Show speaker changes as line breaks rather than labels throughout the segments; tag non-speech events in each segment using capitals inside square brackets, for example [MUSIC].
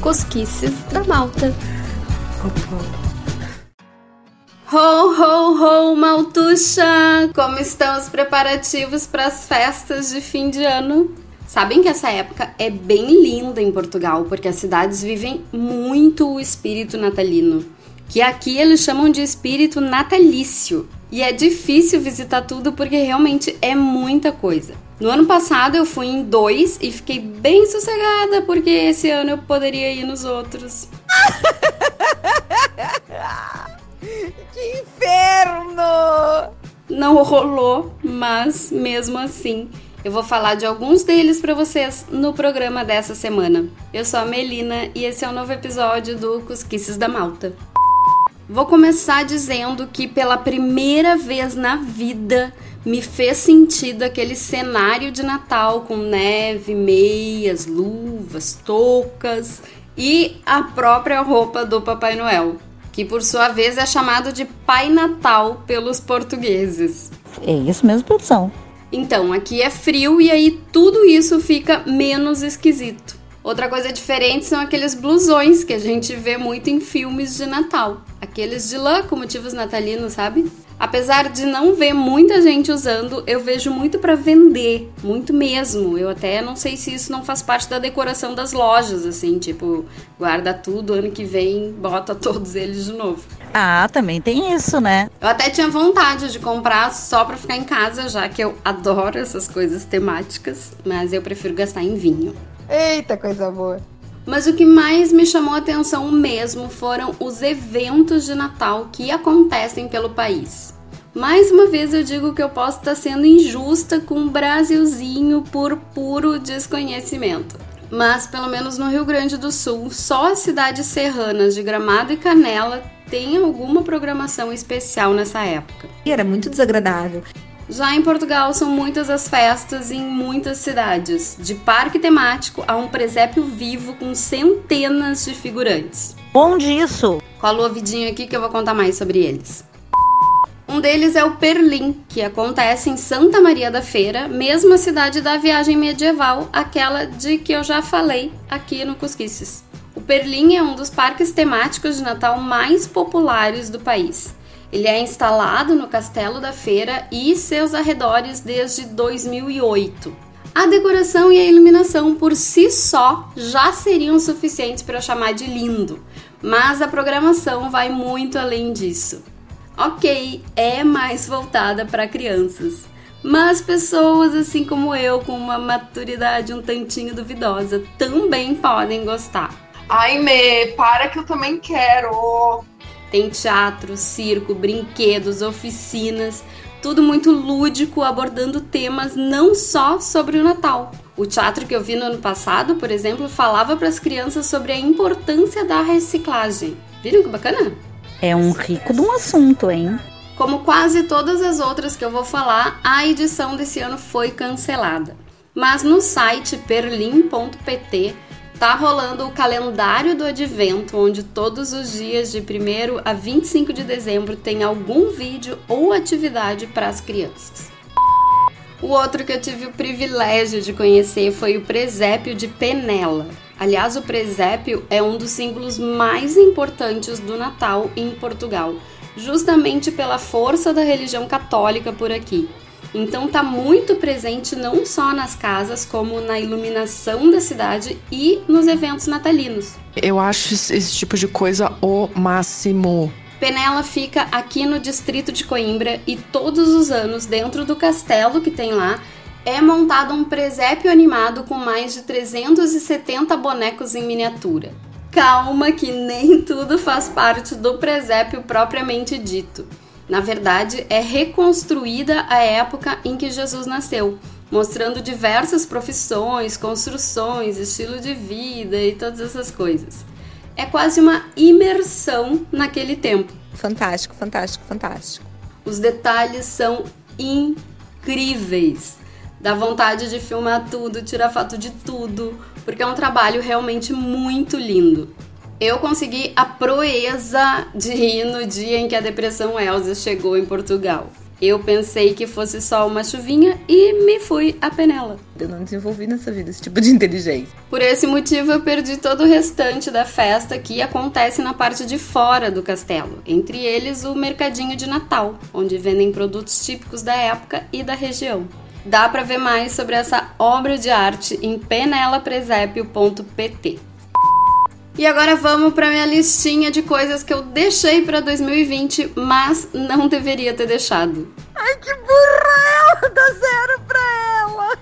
Cosquices da Malta. Ho, ho, ho, Maltuxa! Como estão os preparativos para as festas de fim de ano? Sabem que essa época é bem linda em Portugal, porque as cidades vivem muito o espírito natalino, que aqui eles chamam de espírito natalício. E é difícil visitar tudo porque realmente é muita coisa. No ano passado eu fui em dois e fiquei bem sossegada porque esse ano eu poderia ir nos outros. [LAUGHS]
que inferno!
Não rolou, mas mesmo assim eu vou falar de alguns deles para vocês no programa dessa semana. Eu sou a Melina e esse é o um novo episódio do Cosquices da Malta. Vou começar dizendo que pela primeira vez na vida me fez sentido aquele cenário de Natal com neve, meias, luvas, toucas e a própria roupa do Papai Noel, que por sua vez é chamado de Pai Natal pelos portugueses.
É isso mesmo, produção.
Então, aqui é frio e aí tudo isso fica menos esquisito. Outra coisa diferente são aqueles blusões que a gente vê muito em filmes de Natal. Aqueles de lã com motivos natalinos, sabe? Apesar de não ver muita gente usando, eu vejo muito para vender, muito mesmo. Eu até não sei se isso não faz parte da decoração das lojas, assim, tipo, guarda tudo, ano que vem bota [LAUGHS] todos eles de novo.
Ah, também tem isso, né?
Eu até tinha vontade de comprar só para ficar em casa, já que eu adoro essas coisas temáticas, mas eu prefiro gastar em vinho.
Eita, coisa boa.
Mas o que mais me chamou a atenção mesmo foram os eventos de Natal que acontecem pelo país. Mais uma vez eu digo que eu posso estar sendo injusta com o Brasilzinho por puro desconhecimento. Mas pelo menos no Rio Grande do Sul, só as cidades serranas de Gramado e Canela têm alguma programação especial nessa época.
E era muito desagradável.
Já em Portugal são muitas as festas em muitas cidades, de parque temático a um presépio vivo com centenas de figurantes.
Bom disso!
Cola o ouvidinho aqui que eu vou contar mais sobre eles. Um deles é o Perlim, que acontece em Santa Maria da Feira, mesma cidade da viagem medieval, aquela de que eu já falei aqui no Cusquices. O Perlim é um dos parques temáticos de Natal mais populares do país. Ele é instalado no Castelo da Feira e seus arredores desde 2008. A decoração e a iluminação por si só já seriam suficientes para chamar de lindo, mas a programação vai muito além disso. Ok, é mais voltada para crianças, mas pessoas assim como eu, com uma maturidade um tantinho duvidosa, também podem gostar.
Ai, Mê, para que eu também quero!
Tem teatro, circo, brinquedos, oficinas, tudo muito lúdico, abordando temas não só sobre o Natal. O teatro que eu vi no ano passado, por exemplo, falava para as crianças sobre a importância da reciclagem. Viram que bacana?
É um rico de um assunto, hein?
Como quase todas as outras que eu vou falar, a edição desse ano foi cancelada. Mas no site perlim.pt Tá rolando o calendário do advento, onde todos os dias de 1 a 25 de dezembro tem algum vídeo ou atividade para as crianças. O outro que eu tive o privilégio de conhecer foi o presépio de Penela. Aliás, o presépio é um dos símbolos mais importantes do Natal em Portugal, justamente pela força da religião católica por aqui. Então tá muito presente não só nas casas, como na iluminação da cidade e nos eventos natalinos.
Eu acho esse tipo de coisa o máximo.
Penela fica aqui no distrito de Coimbra e todos os anos, dentro do castelo que tem lá, é montado um presépio animado com mais de 370 bonecos em miniatura. Calma que nem tudo faz parte do presépio propriamente dito. Na verdade, é reconstruída a época em que Jesus nasceu, mostrando diversas profissões, construções, estilo de vida e todas essas coisas. É quase uma imersão naquele tempo.
Fantástico, fantástico, fantástico.
Os detalhes são incríveis. Dá vontade de filmar tudo, tirar foto de tudo, porque é um trabalho realmente muito lindo. Eu consegui a proeza de ir no dia em que a depressão Elsa chegou em Portugal. Eu pensei que fosse só uma chuvinha e me fui a penela.
Eu não desenvolvi nessa vida esse tipo de inteligência.
Por esse motivo, eu perdi todo o restante da festa que acontece na parte de fora do castelo, entre eles o mercadinho de Natal, onde vendem produtos típicos da época e da região. Dá para ver mais sobre essa obra de arte em penelapresépio.pt. E agora vamos para minha listinha de coisas que eu deixei para 2020, mas não deveria ter deixado.
Ai, que burra! Dá zero pra ela!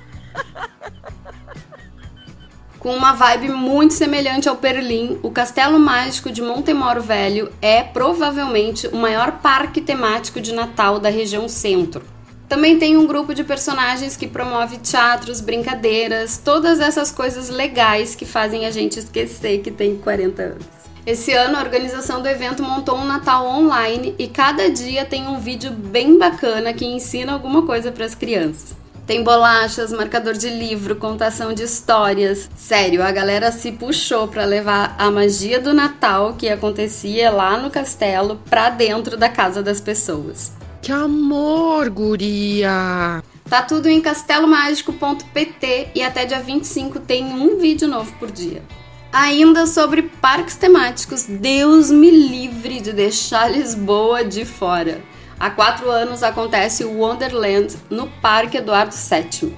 Com uma vibe muito semelhante ao Perlim, o Castelo Mágico de Montemoro Velho é provavelmente o maior parque temático de Natal da região centro. Também tem um grupo de personagens que promove teatros, brincadeiras, todas essas coisas legais que fazem a gente esquecer que tem 40 anos. Esse ano, a organização do evento montou um Natal online e cada dia tem um vídeo bem bacana que ensina alguma coisa para as crianças. Tem bolachas, marcador de livro, contação de histórias. Sério, a galera se puxou para levar a magia do Natal que acontecia lá no castelo para dentro da casa das pessoas.
Que amor, guria!
Tá tudo em castelomágico.pt e até dia 25 tem um vídeo novo por dia. Ainda sobre parques temáticos, Deus me livre de deixar Lisboa de fora. Há quatro anos acontece o Wonderland no Parque Eduardo VII.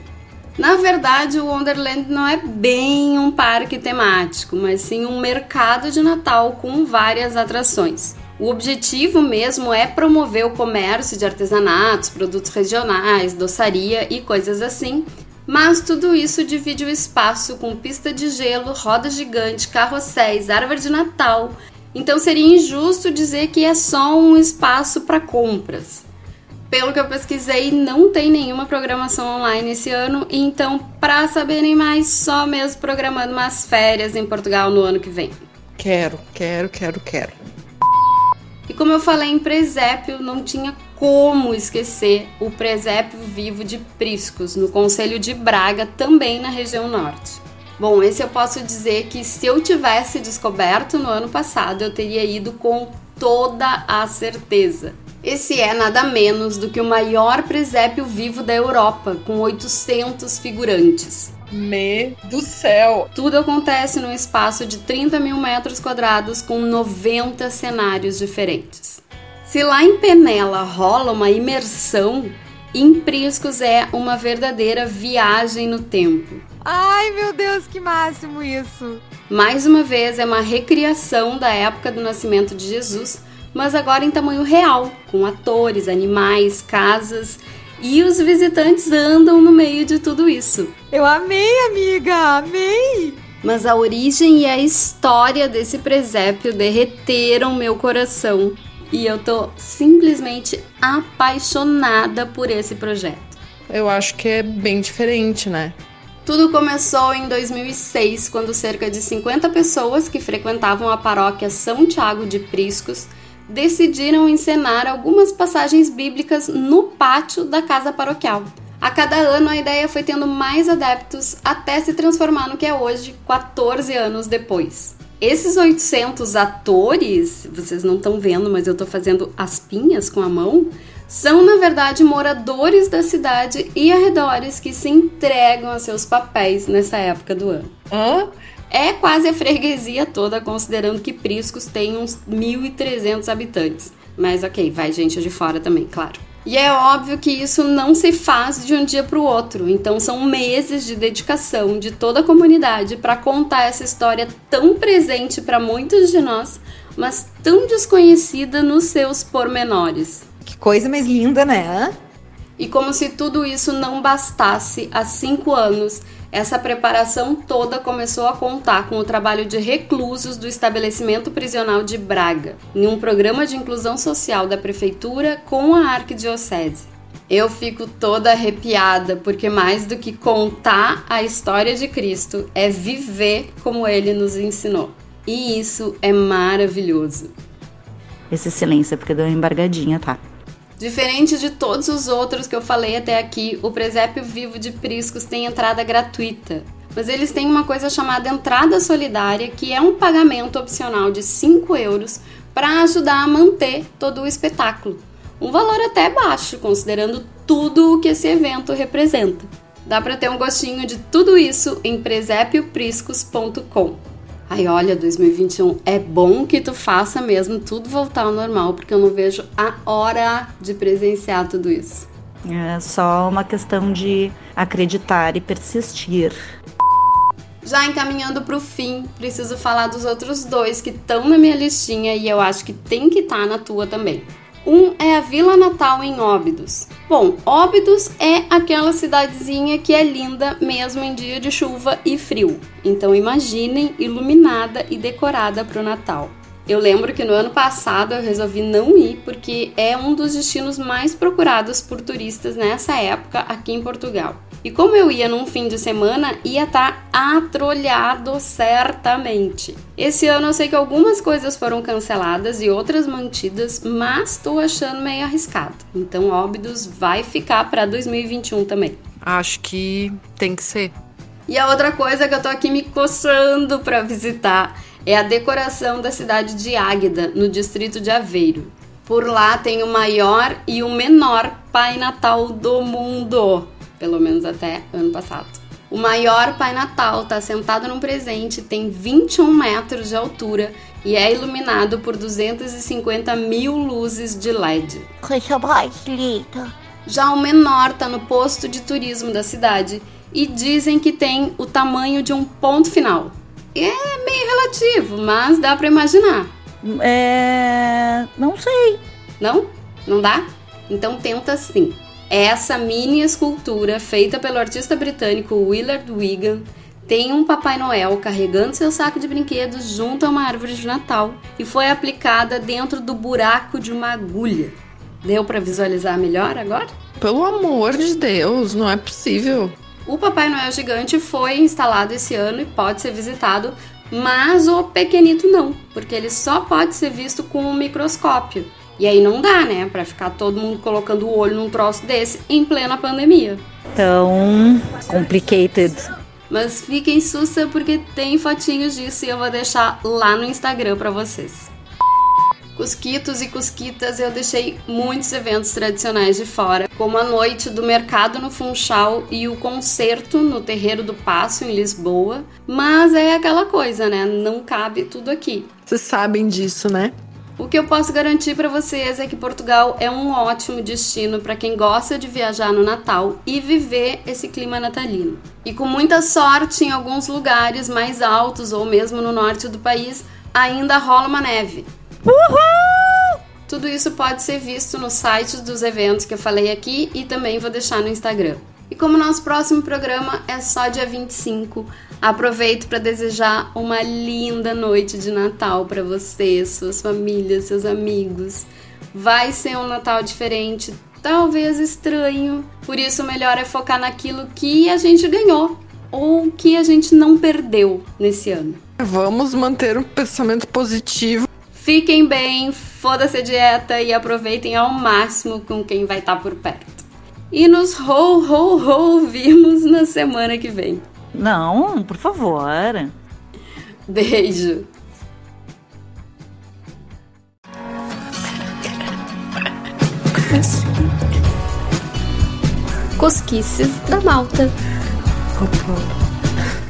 Na verdade, o Wonderland não é bem um parque temático, mas sim um mercado de Natal com várias atrações. O objetivo mesmo é promover o comércio de artesanatos, produtos regionais, doçaria e coisas assim. Mas tudo isso divide o espaço com pista de gelo, roda gigante, carrosséis, árvore de Natal. Então seria injusto dizer que é só um espaço para compras. Pelo que eu pesquisei, não tem nenhuma programação online esse ano, então para saberem mais, só mesmo programando umas férias em Portugal no ano que vem.
Quero, quero, quero, quero.
E como eu falei em presépio, não tinha como esquecer o presépio vivo de Priscos, no Conselho de Braga, também na região norte. Bom, esse eu posso dizer que se eu tivesse descoberto no ano passado, eu teria ido com toda a certeza. Esse é nada menos do que o maior presépio vivo da Europa, com 800 figurantes.
Me do céu!
Tudo acontece num espaço de 30 mil metros quadrados com 90 cenários diferentes. Se lá em Penela rola uma imersão, em Priscos é uma verdadeira viagem no tempo.
Ai, meu Deus, que máximo isso!
Mais uma vez, é uma recriação da época do nascimento de Jesus, mas agora em tamanho real, com atores, animais, casas e os visitantes andam no meio de tudo isso.
Eu amei, amiga, amei!
Mas a origem e a história desse presépio derreteram meu coração e eu tô simplesmente apaixonada por esse projeto.
Eu acho que é bem diferente, né?
Tudo começou em 2006, quando cerca de 50 pessoas que frequentavam a paróquia São Tiago de Priscos decidiram encenar algumas passagens bíblicas no pátio da casa paroquial. A cada ano a ideia foi tendo mais adeptos até se transformar no que é hoje, 14 anos depois. Esses 800 atores, vocês não estão vendo, mas eu estou fazendo aspinhas com a mão, são na verdade moradores da cidade e arredores que se entregam a seus papéis nessa época do ano.
Hã?
É quase a freguesia toda, considerando que Priscos tem uns 1.300 habitantes. Mas ok, vai gente de fora também, claro. E é óbvio que isso não se faz de um dia para o outro, então são meses de dedicação de toda a comunidade para contar essa história tão presente para muitos de nós, mas tão desconhecida nos seus pormenores.
Que coisa mais linda, né?
E como se tudo isso não bastasse, há cinco anos essa preparação toda começou a contar com o trabalho de reclusos do estabelecimento prisional de Braga, em um programa de inclusão social da prefeitura com a arquidiocese. Eu fico toda arrepiada porque mais do que contar a história de Cristo é viver como ele nos ensinou. E isso é maravilhoso.
Esse silêncio é porque deu uma embargadinha, tá?
Diferente de todos os outros que eu falei até aqui, o presépio vivo de Priscos tem entrada gratuita. Mas eles têm uma coisa chamada entrada solidária, que é um pagamento opcional de 5 euros para ajudar a manter todo o espetáculo. Um valor até baixo, considerando tudo o que esse evento representa. Dá para ter um gostinho de tudo isso em presepiopriscos.com. Ai, olha, 2021 é bom que tu faça mesmo tudo voltar ao normal, porque eu não vejo a hora de presenciar tudo isso.
É só uma questão de acreditar e persistir.
Já encaminhando para o fim, preciso falar dos outros dois que estão na minha listinha e eu acho que tem que estar tá na tua também. Um é a Vila Natal em Óbidos. Bom, Óbidos é aquela cidadezinha que é linda mesmo em dia de chuva e frio. Então imaginem iluminada e decorada para o Natal. Eu lembro que no ano passado eu resolvi não ir porque é um dos destinos mais procurados por turistas nessa época aqui em Portugal. E como eu ia num fim de semana, ia estar tá atrolhado certamente. Esse ano eu sei que algumas coisas foram canceladas e outras mantidas, mas estou achando meio arriscado. Então, Óbidos vai ficar para 2021 também.
Acho que tem que ser.
E a outra coisa que eu tô aqui me coçando para visitar é a decoração da cidade de Águeda, no distrito de Aveiro. Por lá tem o maior e o menor Pai Natal do mundo pelo menos até ano passado. O maior Pai Natal está sentado num presente, tem 21 metros de altura e é iluminado por 250 mil luzes de LED.
Coisa mais linda.
Já o menor está no posto de turismo da cidade e dizem que tem o tamanho de um ponto final. É meio relativo, mas dá para imaginar.
É. Não sei.
Não? Não dá? Então tenta sim. Essa mini escultura, feita pelo artista britânico Willard Wigan, tem um Papai Noel carregando seu saco de brinquedos junto a uma árvore de Natal e foi aplicada dentro do buraco de uma agulha. Deu para visualizar melhor agora?
Pelo amor de Deus, não é possível.
O Papai Noel gigante foi instalado esse ano e pode ser visitado, mas o pequenito não, porque ele só pode ser visto com um microscópio. E aí não dá, né, para ficar todo mundo colocando o olho num troço desse em plena pandemia.
Tão complicated.
Mas fiquem sussa porque tem fotinhos disso e eu vou deixar lá no Instagram para vocês. Cusquitos e cusquitas, eu deixei muitos eventos tradicionais de fora, como a noite do mercado no Funchal e o concerto no Terreiro do Passo em Lisboa, mas é aquela coisa, né? Não cabe tudo aqui.
Vocês sabem disso, né?
O que eu posso garantir para vocês é que Portugal é um ótimo destino para quem gosta de viajar no Natal e viver esse clima natalino. E com muita sorte, em alguns lugares mais altos ou mesmo no norte do país, ainda rola uma neve. Uhul! Tudo isso pode ser visto nos sites dos eventos que eu falei aqui e também vou deixar no Instagram. E como nosso próximo programa é só dia 25, aproveito para desejar uma linda noite de Natal para você, suas famílias, seus amigos. Vai ser um Natal diferente, talvez estranho, por isso o melhor é focar naquilo que a gente ganhou ou que a gente não perdeu nesse ano.
Vamos manter um pensamento positivo.
Fiquem bem, foda-se a dieta e aproveitem ao máximo com quem vai estar tá por perto e nos ho, ho, ho vimos na semana que vem.
Não, por favor.
Beijo. Cosquices da Malta.
Opa.